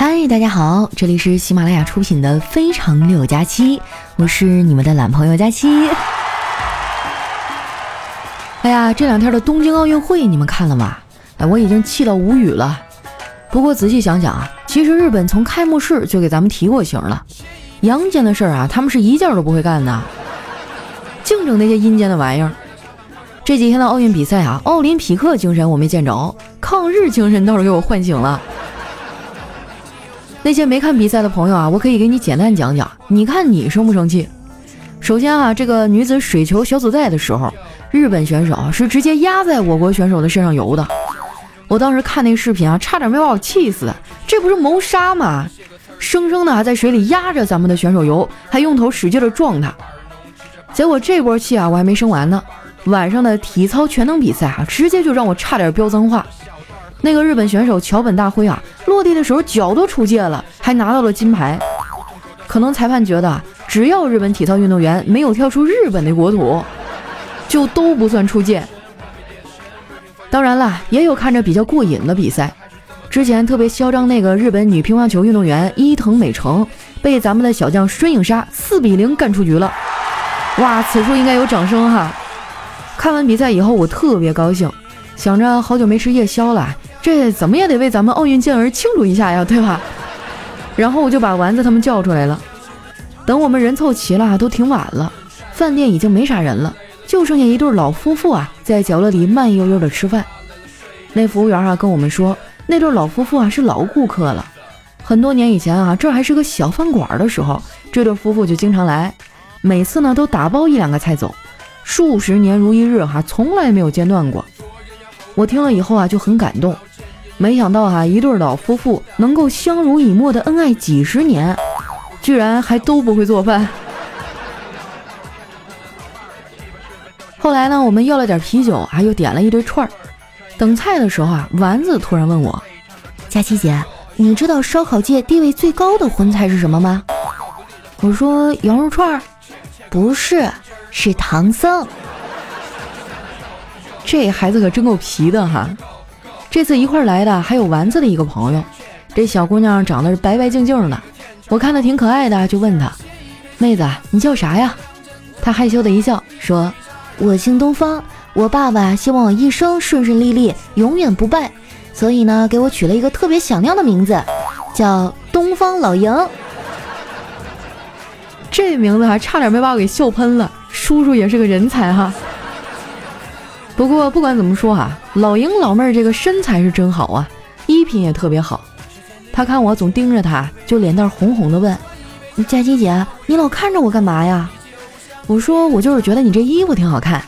嗨，大家好，这里是喜马拉雅出品的《非常六加七》，我是你们的懒朋友佳期。哎呀，这两天的东京奥运会你们看了吗？哎，我已经气到无语了。不过仔细想想啊，其实日本从开幕式就给咱们提过醒了，阳间的事儿啊，他们是一件都不会干的，净整那些阴间的玩意儿。这几天的奥运比赛啊，奥林匹克精神我没见着，抗日精神倒是给我唤醒了。那些没看比赛的朋友啊，我可以给你简单讲讲，你看你生不生气？首先啊，这个女子水球小组赛的时候，日本选手是直接压在我国选手的身上游的。我当时看那个视频啊，差点没把我气死。这不是谋杀吗？生生的还在水里压着咱们的选手游，还用头使劲的撞他。结果这波气啊，我还没生完呢。晚上的体操全能比赛啊，直接就让我差点飙脏话。那个日本选手桥本大辉啊，落地的时候脚都出界了，还拿到了金牌。可能裁判觉得，只要日本体操运动员没有跳出日本的国土，就都不算出界。当然了，也有看着比较过瘾的比赛。之前特别嚣张那个日本女乒乓球运动员伊藤美诚，被咱们的小将孙颖莎四比零干出局了。哇，此处应该有掌声哈！看完比赛以后，我特别高兴，想着好久没吃夜宵了。这怎么也得为咱们奥运健儿庆祝一下呀，对吧？然后我就把丸子他们叫出来了。等我们人凑齐了，都挺晚了，饭店已经没啥人了，就剩下一对老夫妇啊，在角落里慢悠悠的吃饭。那服务员啊跟我们说，那对老夫妇啊是老顾客了，很多年以前啊，这还是个小饭馆的时候，这对夫妇就经常来，每次呢都打包一两个菜走，数十年如一日哈，从来没有间断过。我听了以后啊就很感动。没想到哈，一对老夫妇能够相濡以沫的恩爱几十年，居然还都不会做饭。后来呢，我们要了点啤酒，啊又点了一堆串儿。等菜的时候啊，丸子突然问我：“佳琪姐，你知道烧烤界地位最高的荤菜是什么吗？”我说：“羊肉串儿。”不是，是唐僧。这孩子可真够皮的哈。这次一块来的还有丸子的一个朋友，这小姑娘长得是白白净净的，我看她挺可爱的，就问她：“妹子，你叫啥呀？”她害羞的一笑，说：“我姓东方，我爸爸希望我一生顺顺利利，永远不败，所以呢，给我取了一个特别响亮的名字，叫东方老赢。”这名字还差点没把我给笑喷了，叔叔也是个人才哈。不过不管怎么说哈，老鹰老妹儿这个身材是真好啊，衣品也特别好。他看我总盯着他，就脸蛋红红的问：“佳琪姐，你老看着我干嘛呀？”我说：“我就是觉得你这衣服挺好看，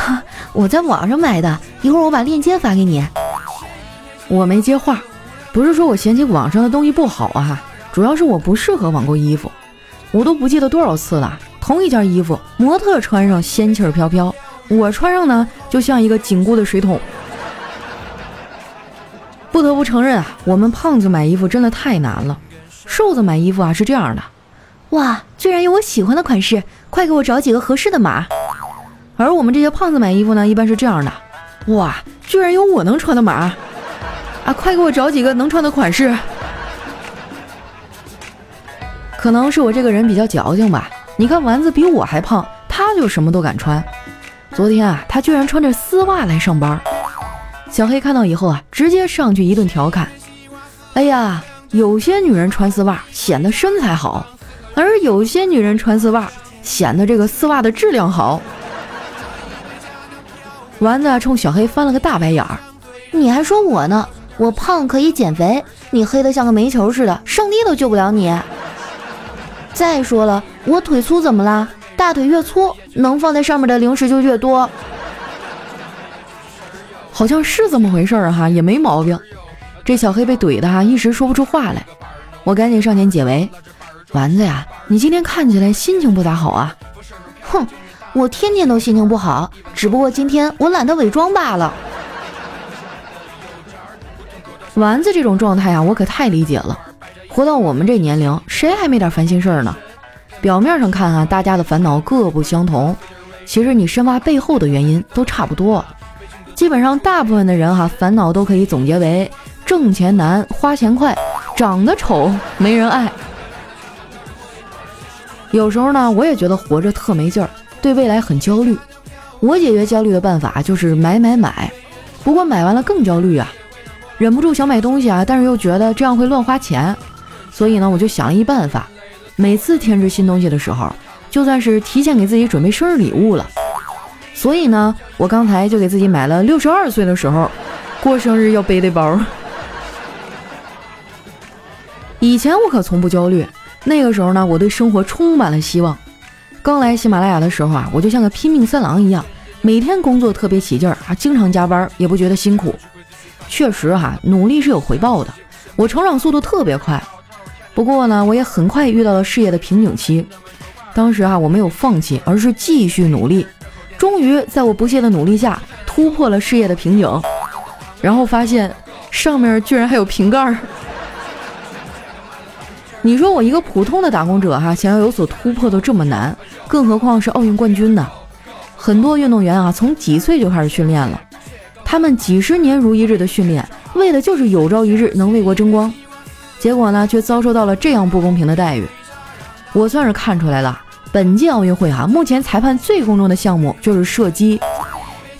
我在网上买的，一会儿我把链接发给你。”我没接话，不是说我嫌弃网上的东西不好啊，主要是我不适合网购衣服。我都不记得多少次了，同一件衣服，模特穿上仙气飘飘。我穿上呢，就像一个紧箍的水桶。不得不承认啊，我们胖子买衣服真的太难了。瘦子买衣服啊是这样的，哇，居然有我喜欢的款式，快给我找几个合适的码。而我们这些胖子买衣服呢，一般是这样的，哇，居然有我能穿的码，啊，快给我找几个能穿的款式。可能是我这个人比较矫情吧，你看丸子比我还胖，他就什么都敢穿。昨天啊，他居然穿着丝袜来上班。小黑看到以后啊，直接上去一顿调侃：“哎呀，有些女人穿丝袜显得身材好，而有些女人穿丝袜显得这个丝袜的质量好。”丸子冲小黑翻了个大白眼儿：“你还说我呢？我胖可以减肥，你黑的像个煤球似的，上帝都救不了你。再说了，我腿粗怎么啦？”大腿越粗，能放在上面的零食就越多，好像是这么回事儿哈，也没毛病。这小黑被怼的哈，一时说不出话来。我赶紧上前解围：“丸子呀，你今天看起来心情不咋好啊？”“哼，我天天都心情不好，只不过今天我懒得伪装罢了。”丸子这种状态啊，我可太理解了。活到我们这年龄，谁还没点烦心事儿呢？表面上看啊，大家的烦恼各不相同，其实你深挖背后的原因都差不多。基本上大部分的人哈，烦恼都可以总结为挣钱难、花钱快、长得丑没人爱。有时候呢，我也觉得活着特没劲儿，对未来很焦虑。我解决焦虑的办法就是买买买，不过买完了更焦虑啊，忍不住想买东西啊，但是又觉得这样会乱花钱，所以呢，我就想了一办法，每次添置新东西的时候，就算是提前给自己准备生日礼物了。所以呢，我刚才就给自己买了六十二岁的时候过生日要背的包。以前我可从不焦虑，那个时候呢，我对生活充满了希望。刚来喜马拉雅的时候啊，我就像个拼命三郎一样，每天工作特别起劲儿啊，经常加班，也不觉得辛苦。确实哈，努力是有回报的，我成长速度特别快。不过呢，我也很快遇到了事业的瓶颈期。当时啊，我没有放弃，而是继续努力。终于在我不懈的努力下，突破了事业的瓶颈，然后发现上面居然还有瓶盖儿。你说我一个普通的打工者哈，想要有所突破都这么难，更何况是奥运冠军呢？很多运动员啊，从几岁就开始训练了，他们几十年如一日的训练，为的就是有朝一日能为国争光。结果呢，却遭受到了这样不公平的待遇。我算是看出来了，本届奥运会哈，目前裁判最公正的项目就是射击，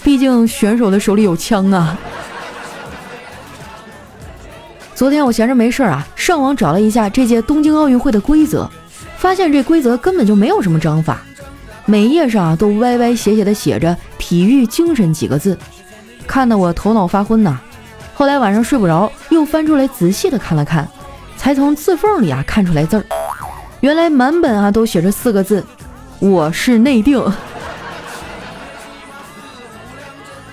毕竟选手的手里有枪啊。昨天我闲着没事儿啊，上网找了一下这届东京奥运会的规则，发现这规则根本就没有什么章法，每页上啊都歪歪斜斜的写着“体育精神”几个字，看得我头脑发昏呐。后来晚上睡不着，又翻出来仔细的看了看，才从字缝里啊看出来字儿，原来满本啊都写着四个字：“我是内定。”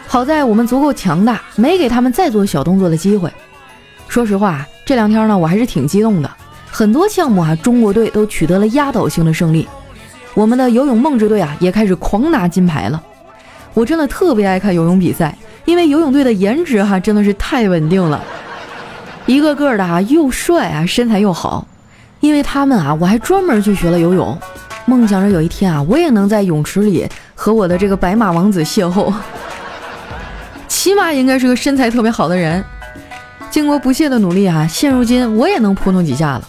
好在我们足够强大，没给他们再做小动作的机会。说实话，这两天呢，我还是挺激动的。很多项目啊，中国队都取得了压倒性的胜利。我们的游泳梦之队啊，也开始狂拿金牌了。我真的特别爱看游泳比赛，因为游泳队的颜值哈真的是太稳定了，一个个的啊又帅啊，身材又好。因为他们啊，我还专门去学了游泳，梦想着有一天啊，我也能在泳池里和我的这个白马王子邂逅。起码应该是个身材特别好的人。经过不懈的努力啊，现如今我也能扑腾几下了。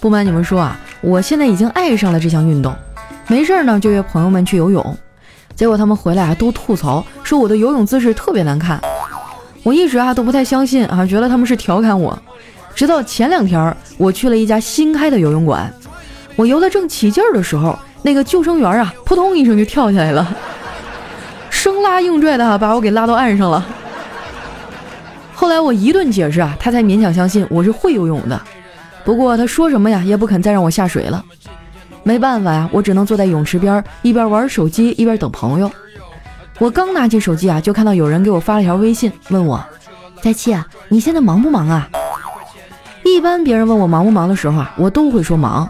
不瞒你们说啊，我现在已经爱上了这项运动，没事呢就约朋友们去游泳。结果他们回来啊都吐槽说我的游泳姿势特别难看。我一直啊都不太相信啊，觉得他们是调侃我。直到前两天我去了一家新开的游泳馆，我游得正起劲儿的时候，那个救生员啊扑通一声就跳下来了，生拉硬拽的把我给拉到岸上了。后来我一顿解释啊，他才勉强相信我是会游泳的。不过他说什么呀，也不肯再让我下水了。没办法呀，我只能坐在泳池边，一边玩手机一边等朋友。我刚拿起手机啊，就看到有人给我发了条微信，问我：“佳期啊，你现在忙不忙啊？”一般别人问我忙不忙的时候啊，我都会说忙，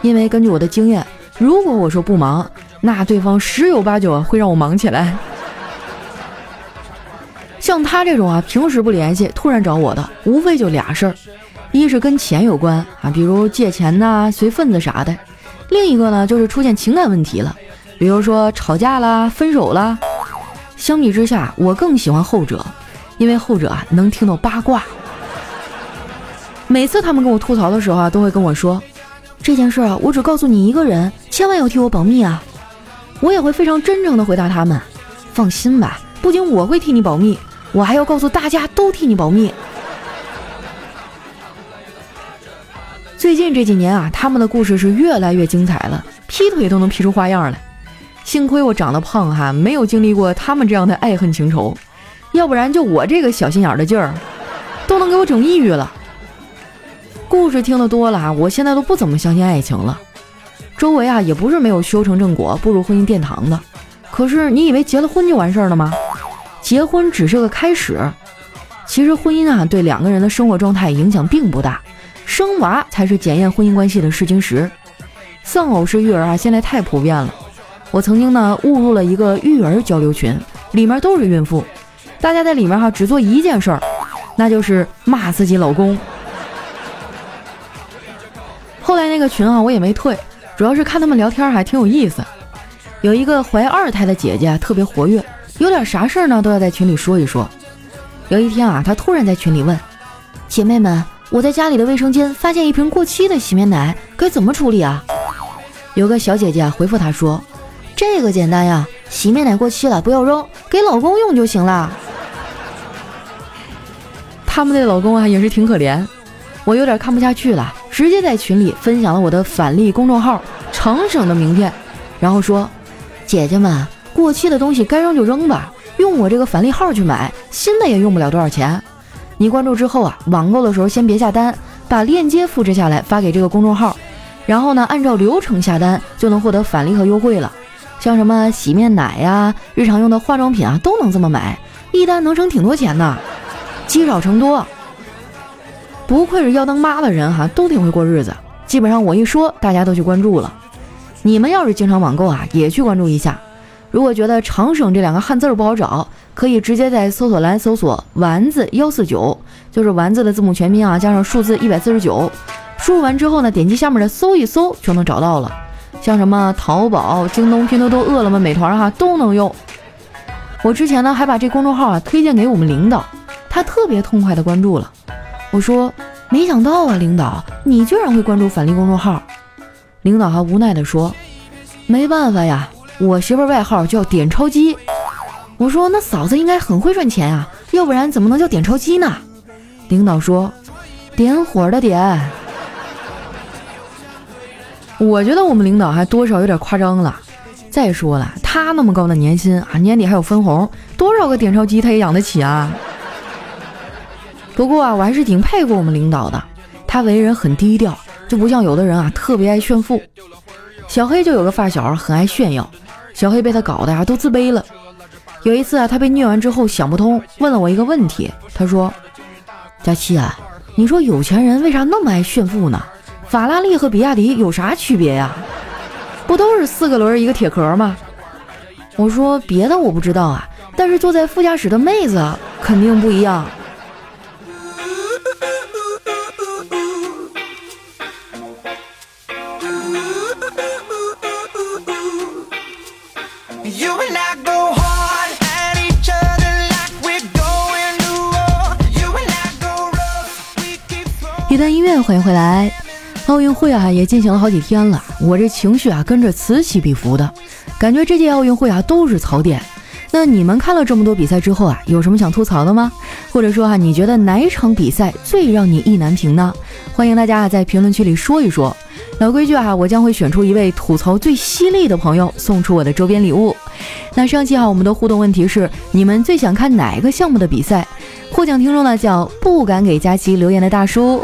因为根据我的经验，如果我说不忙，那对方十有八九会让我忙起来。像他这种啊，平时不联系，突然找我的，无非就俩事儿：一是跟钱有关啊，比如借钱呐、随份子啥的；另一个呢，就是出现情感问题了，比如说吵架啦、分手啦。相比之下，我更喜欢后者，因为后者啊能听到八卦。每次他们跟我吐槽的时候啊，都会跟我说：“这件事啊，我只告诉你一个人，千万要替我保密啊！”我也会非常真诚的回答他们：“放心吧，不仅我会替你保密。”我还要告诉大家，都替你保密。最近这几年啊，他们的故事是越来越精彩了，劈腿都能劈出花样来。幸亏我长得胖哈，没有经历过他们这样的爱恨情仇，要不然就我这个小心眼的劲儿，都能给我整抑郁了。故事听得多了啊，我现在都不怎么相信爱情了。周围啊，也不是没有修成正果、步入婚姻殿堂的。可是你以为结了婚就完事儿了吗？结婚只是个开始，其实婚姻啊对两个人的生活状态影响并不大，生娃才是检验婚姻关系的试金石。丧偶式育儿啊现在太普遍了，我曾经呢误入了一个育儿交流群，里面都是孕妇，大家在里面哈只做一件事儿，那就是骂自己老公。后来那个群啊我也没退，主要是看他们聊天还挺有意思，有一个怀二胎的姐姐特别活跃。有点啥事儿呢，都要在群里说一说。有一天啊，她突然在群里问：“姐妹们，我在家里的卫生间发现一瓶过期的洗面奶，该怎么处理啊？有个小姐姐回复她说：“这个简单呀，洗面奶过期了不要扔，给老公用就行了。”他们的老公啊也是挺可怜，我有点看不下去了，直接在群里分享了我的返利公众号长省的名片，然后说：“姐姐们，过期的东西该扔就扔吧，用我这个返利号去买新的也用不了多少钱。”你关注之后啊，网购的时候先别下单，把链接复制下来发给这个公众号，然后呢，按照流程下单就能获得返利和优惠了。像什么洗面奶呀、日常用的化妆品啊，都能这么买，一单能省挺多钱呢。积少成多，不愧是要当妈的人哈，都挺会过日子。基本上我一说，大家都去关注了。你们要是经常网购啊，也去关注一下。如果觉得长省这两个汉字不好找，可以直接在搜索栏搜索“丸子幺四九”，就是丸子的字母全拼啊，加上数字一百四十九。输入完之后呢，点击下面的搜一搜就能找到了。像什么淘宝、京东、拼多多、饿了么、美团哈都能用。我之前呢还把这公众号啊推荐给我们领导，他特别痛快的关注了。我说没想到啊，领导你居然会关注返利公众号。领导还无奈的说，没办法呀，我媳妇外号叫点钞机。我说那嫂子应该很会赚钱啊，要不然怎么能叫点钞机呢？领导说，点火的点。我觉得我们领导还多少有点夸张了。再说了，他那么高的年薪啊，年底还有分红，多少个点钞机他也养得起啊。不过啊，我还是挺佩服我们领导的，他为人很低调，就不像有的人啊特别爱炫富。小黑就有个发小很爱炫耀，小黑被他搞的呀都自卑了。有一次啊，他被虐完之后想不通，问了我一个问题。他说：“佳期啊，你说有钱人为啥那么爱炫富呢？法拉利和比亚迪有啥区别呀？不都是四个轮一个铁壳吗？”我说：“别的我不知道啊，但是坐在副驾驶的妹子肯定不一样。”一段音乐，欢迎回来。奥运会啊，也进行了好几天了，我这情绪啊跟着此起彼伏的，感觉这届奥运会啊都是槽点。那你们看了这么多比赛之后啊，有什么想吐槽的吗？或者说啊，你觉得哪一场比赛最让你意难平呢？欢迎大家啊在评论区里说一说。老规矩啊，我将会选出一位吐槽最犀利的朋友，送出我的周边礼物。那上期啊，我们的互动问题是：你们最想看哪个项目的比赛？获奖听众呢叫不敢给佳琪留言的大叔。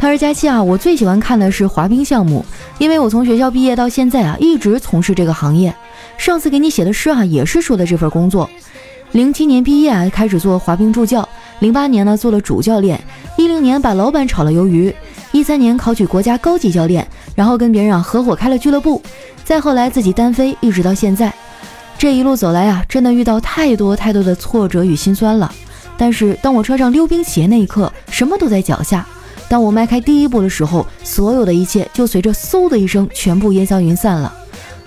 他说：“佳期啊，我最喜欢看的是滑冰项目，因为我从学校毕业到现在啊，一直从事这个行业。上次给你写的诗啊，也是说的这份工作。零七年毕业啊，开始做滑冰助教，零八年呢做了主教练，一零年把老板炒了鱿鱼，一三年考取国家高级教练，然后跟别人啊合伙开了俱乐部，再后来自己单飞，一直到现在。这一路走来啊，真的遇到太多太多的挫折与心酸了。但是当我穿上溜冰鞋那一刻，什么都在脚下。”当我迈开第一步的时候，所有的一切就随着嗖的一声全部烟消云散了。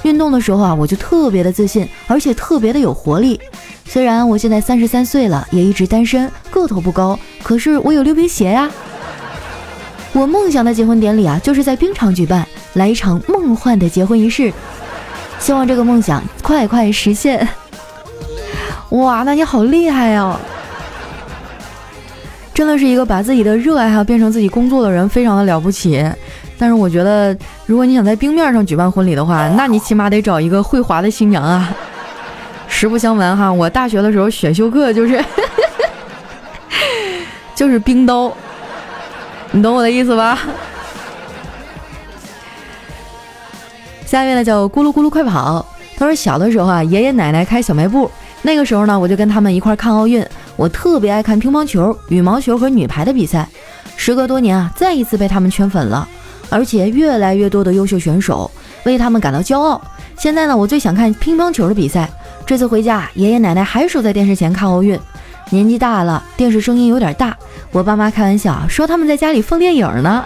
运动的时候啊，我就特别的自信，而且特别的有活力。虽然我现在三十三岁了，也一直单身，个头不高，可是我有溜冰鞋呀。我梦想的结婚典礼啊，就是在冰场举办，来一场梦幻的结婚仪式。希望这个梦想快快实现。哇，那你好厉害呀！真的是一个把自己的热爱哈变成自己工作的人，非常的了不起。但是我觉得，如果你想在冰面上举办婚礼的话，那你起码得找一个会滑的新娘啊。实不相瞒哈，我大学的时候选修课就是 就是冰刀，你懂我的意思吧？下面呢叫咕噜咕噜快跑，他说小的时候啊，爷爷奶奶开小卖部，那个时候呢，我就跟他们一块看奥运。我特别爱看乒乓球、羽毛球和女排的比赛，时隔多年啊，再一次被他们圈粉了，而且越来越多的优秀选手，为他们感到骄傲。现在呢，我最想看乒乓球的比赛。这次回家，爷爷奶奶还守在电视前看奥运。年纪大了，电视声音有点大，我爸妈开玩笑说他们在家里放电影呢。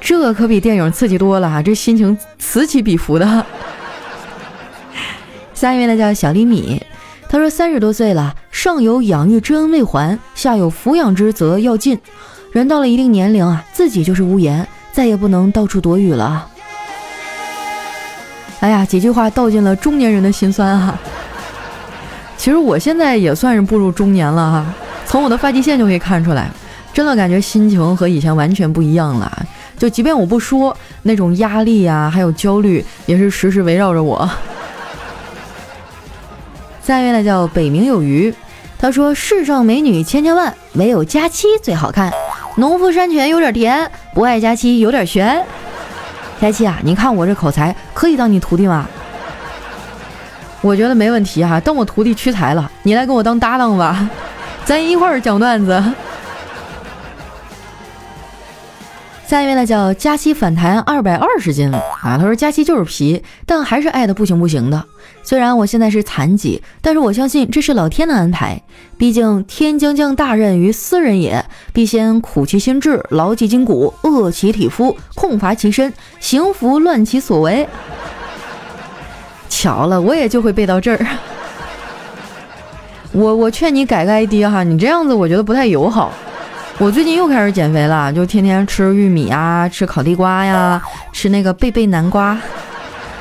这可比电影刺激多了啊！这心情此起彼伏的。下一位呢叫小厘米。他说三十多岁了，上有养育之恩未还，下有抚养之责要尽。人到了一定年龄啊，自己就是屋檐，再也不能到处躲雨了。哎呀，几句话道尽了中年人的心酸啊。其实我现在也算是步入中年了哈，从我的发际线就可以看出来，真的感觉心情和以前完全不一样了。就即便我不说，那种压力呀，还有焦虑，也是时时围绕着我。下一位呢叫北冥有鱼，他说：“世上美女千千万，唯有佳期最好看。农夫山泉有点甜，不爱佳期有点悬。”佳期啊，你看我这口才，可以当你徒弟吗？我觉得没问题哈，等我徒弟屈才了，你来跟我当搭档吧，咱一块儿讲段子。下一位呢叫佳期反弹二百二十斤啊，他说佳期就是皮，但还是爱的不行不行的。虽然我现在是残疾，但是我相信这是老天的安排。毕竟天将降大任于斯人也，必先苦其心志，劳其筋骨，饿其体肤，空乏其身，行拂乱其所为。巧了，我也就会背到这儿。我我劝你改个 ID 哈，你这样子我觉得不太友好。我最近又开始减肥了，就天天吃玉米啊，吃烤地瓜呀，吃那个贝贝南瓜。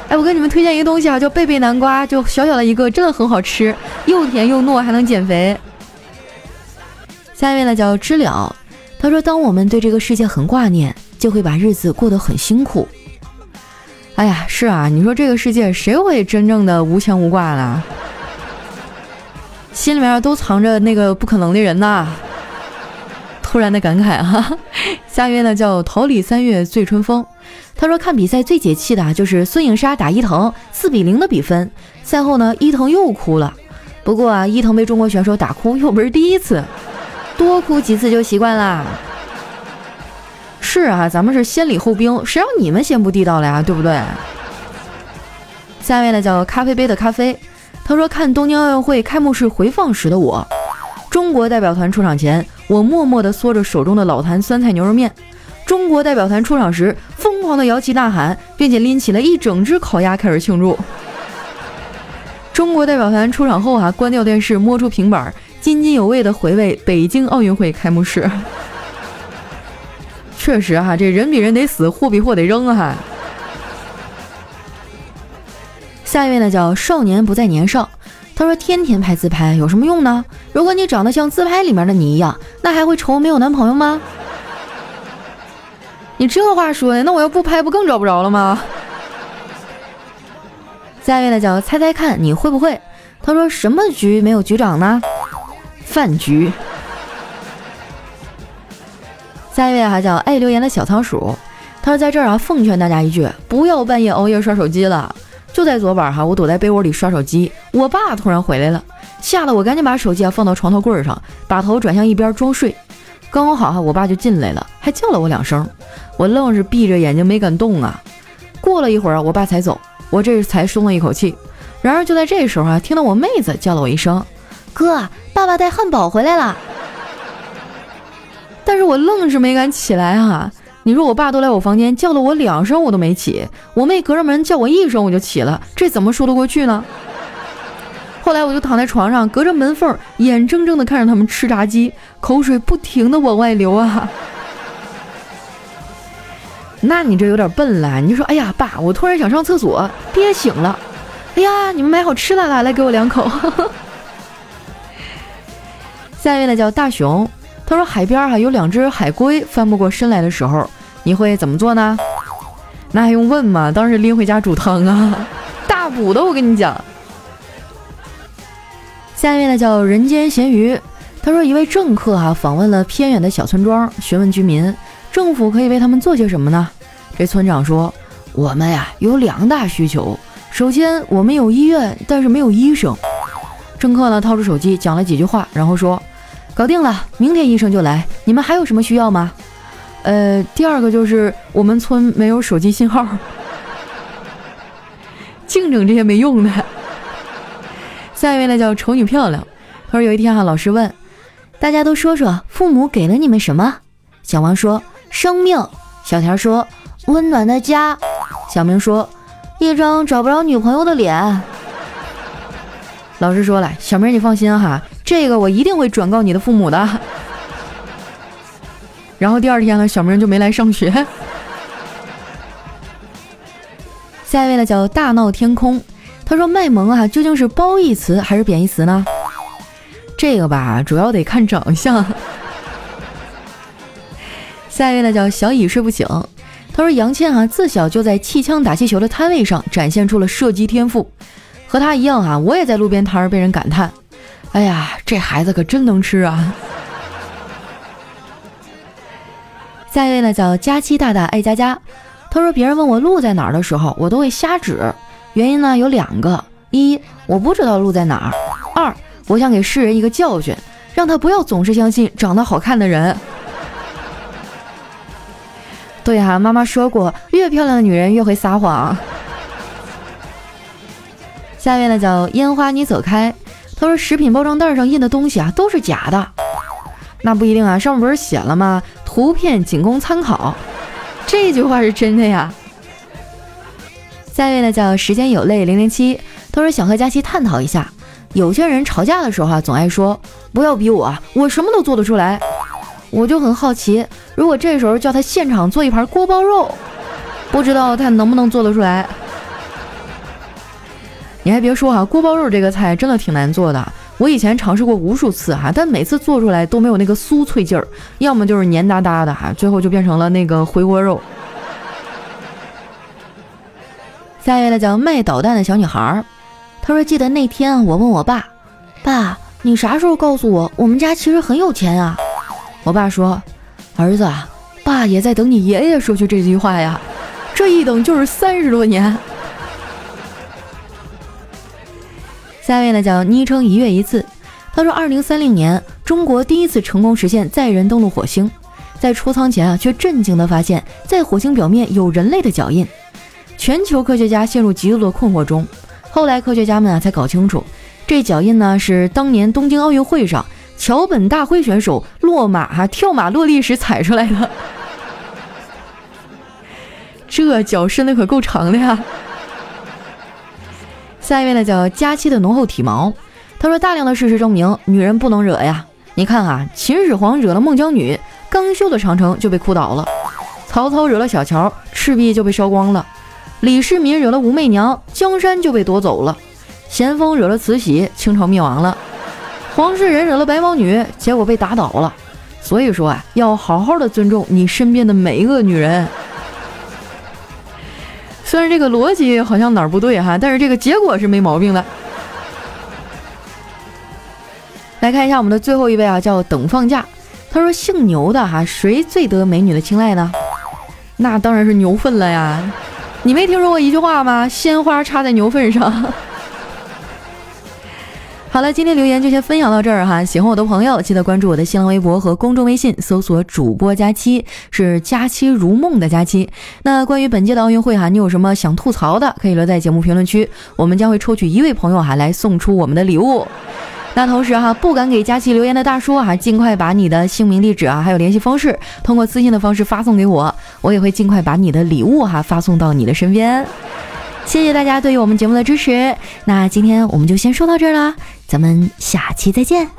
哎，我给你们推荐一个东西啊，叫贝贝南瓜，就小小的一个，真的很好吃，又甜又糯，还能减肥。下一位呢叫知了，他说：“当我们对这个世界很挂念，就会把日子过得很辛苦。”哎呀，是啊，你说这个世界谁会真正的无牵无挂呢？心里面都藏着那个不可能的人呐！突然的感慨哈。下一位呢叫桃李三月醉春风，他说看比赛最解气的就是孙颖莎打伊藤四比零的比分，赛后呢伊藤又哭了。不过啊，伊藤被中国选手打哭又不是第一次，多哭几次就习惯啦。是啊，咱们是先礼后兵，谁让你们先不地道了呀，对不对？下一位呢叫咖啡杯的咖啡，他说看东京奥运会开幕式回放时的我，中国代表团出场前，我默默地嗦着手中的老坛酸菜牛肉面；中国代表团出场时，疯狂地摇旗呐喊，并且拎起了一整只烤鸭开始庆祝；中国代表团出场后啊，关掉电视，摸出平板，津津有味地回味北京奥运会开幕式。确实哈，这人比人得死，货比货得扔啊！下一位呢叫少年不再年少，他说天天拍自拍有什么用呢？如果你长得像自拍里面的你一样，那还会愁没有男朋友吗？你这话说的，那我要不拍不更找不着了吗？下一位呢叫猜猜看你会不会？他说什么局没有局长呢？饭局。下一位还叫爱留言的小仓鼠，他说在这儿啊，奉劝大家一句，不要半夜熬夜刷手机了。就在昨晚哈，我躲在被窝里刷手机，我爸突然回来了，吓得我赶紧把手机啊放到床头柜上，把头转向一边装睡。刚好哈，我爸就进来了，还叫了我两声，我愣是闭着眼睛没敢动啊。过了一会儿啊，我爸才走，我这才松了一口气。然而就在这时候啊，听到我妹子叫了我一声：“哥，爸爸带汉堡回来了。”但是我愣是没敢起来啊！你说我爸都来我房间叫了我两声，我都没起；我妹隔着门叫我一声，我就起了，这怎么说得过去呢？后来我就躺在床上，隔着门缝，眼睁睁地看着他们吃炸鸡，口水不停地往外流啊！那你这有点笨了，你就说，哎呀，爸，我突然想上厕所，憋醒了。哎呀，你们买好吃的了，来给我两口。下一位呢，叫大熊。他说：“海边哈有两只海龟翻不过身来的时候，你会怎么做呢？那还用问吗？当时拎回家煮汤啊，大补的。我跟你讲。下一位呢叫人间咸鱼。他说一位政客哈访问了偏远的小村庄，询问居民政府可以为他们做些什么呢？这村长说：我们呀有两大需求，首先我们有医院，但是没有医生。政客呢掏出手机讲了几句话，然后说。”搞定了，明天医生就来。你们还有什么需要吗？呃，第二个就是我们村没有手机信号，净整这些没用的。下一位呢叫丑女漂亮，他说有一天哈，老师问大家都说说父母给了你们什么？小王说生命，小田说温暖的家，小明说一张找不着女朋友的脸。老师说了，小明你放心哈，这个我一定会转告你的父母的。然后第二天呢，小明就没来上学。下一位呢叫大闹天空，他说卖萌啊，究竟是褒义词还是贬义词呢？这个吧，主要得看长相。下一位呢叫小乙睡不醒，他说杨倩啊自小就在气枪打气球的摊位上展现出了射击天赋，和他一样啊，我也在路边摊儿被人感叹，哎呀，这孩子可真能吃啊。下一位呢叫佳期大大爱佳佳，他说别人问我路在哪儿的时候，我都会瞎指，原因呢有两个：一我不知道路在哪儿；二我想给世人一个教训，让他不要总是相信长得好看的人。对哈，妈妈说过，越漂亮的女人越会撒谎。下面呢叫烟花，你走开。他说食品包装袋上印的东西啊都是假的，那不一定啊，上面不是写了吗？图片仅供参考。这句话是真的呀。下一位呢叫时间有泪零零七，他说想和佳期探讨一下，有些人吵架的时候啊总爱说不要逼我，我什么都做得出来。我就很好奇，如果这时候叫他现场做一盘锅包肉，不知道他能不能做得出来？你还别说哈，锅包肉这个菜真的挺难做的。我以前尝试过无数次哈，但每次做出来都没有那个酥脆劲儿，要么就是黏哒哒的哈，最后就变成了那个回锅肉。下一位呢叫卖导弹的小女孩，她说：“记得那天我问我爸，爸，你啥时候告诉我我们家其实很有钱啊？”我爸说：“儿子，爸也在等你爷爷说句这句话呀，这一等就是三十多年。”下一位呢叫昵称一月一次，他说：“二零三零年，中国第一次成功实现载人登陆火星，在出舱前啊，却震惊地发现，在火星表面有人类的脚印，全球科学家陷入极度的困惑中。后来科学家们啊才搞清楚，这脚印呢是当年东京奥运会上。”桥本大辉选手落马哈跳马落地时踩出来的，这脚伸的可够长的呀。下一位呢叫佳期的浓厚体毛，他说大量的事实证明女人不能惹呀。你看啊，秦始皇惹了孟姜女，刚修的长城就被哭倒了；曹操惹了小乔，赤壁就被烧光了；李世民惹了武媚娘，江山就被夺走了；咸丰惹了慈禧，清朝灭亡了。黄世仁惹了白毛女，结果被打倒了。所以说啊，要好好的尊重你身边的每一个女人。虽然这个逻辑好像哪儿不对哈，但是这个结果是没毛病的。来看一下我们的最后一位啊，叫等放假。他说姓牛的哈，谁最得美女的青睐呢？那当然是牛粪了呀！你没听说过一句话吗？鲜花插在牛粪上。好了，今天留言就先分享到这儿哈。喜欢我的朋友，记得关注我的新浪微博和公众微信，搜索主播佳期，是佳期如梦的佳期。那关于本届的奥运会哈，你有什么想吐槽的，可以留在节目评论区，我们将会抽取一位朋友哈来送出我们的礼物。那同时哈，不敢给佳期留言的大叔哈，尽快把你的姓名、地址啊，还有联系方式，通过私信的方式发送给我，我也会尽快把你的礼物哈发送到你的身边。谢谢大家对于我们节目的支持，那今天我们就先说到这儿了。咱们下期再见。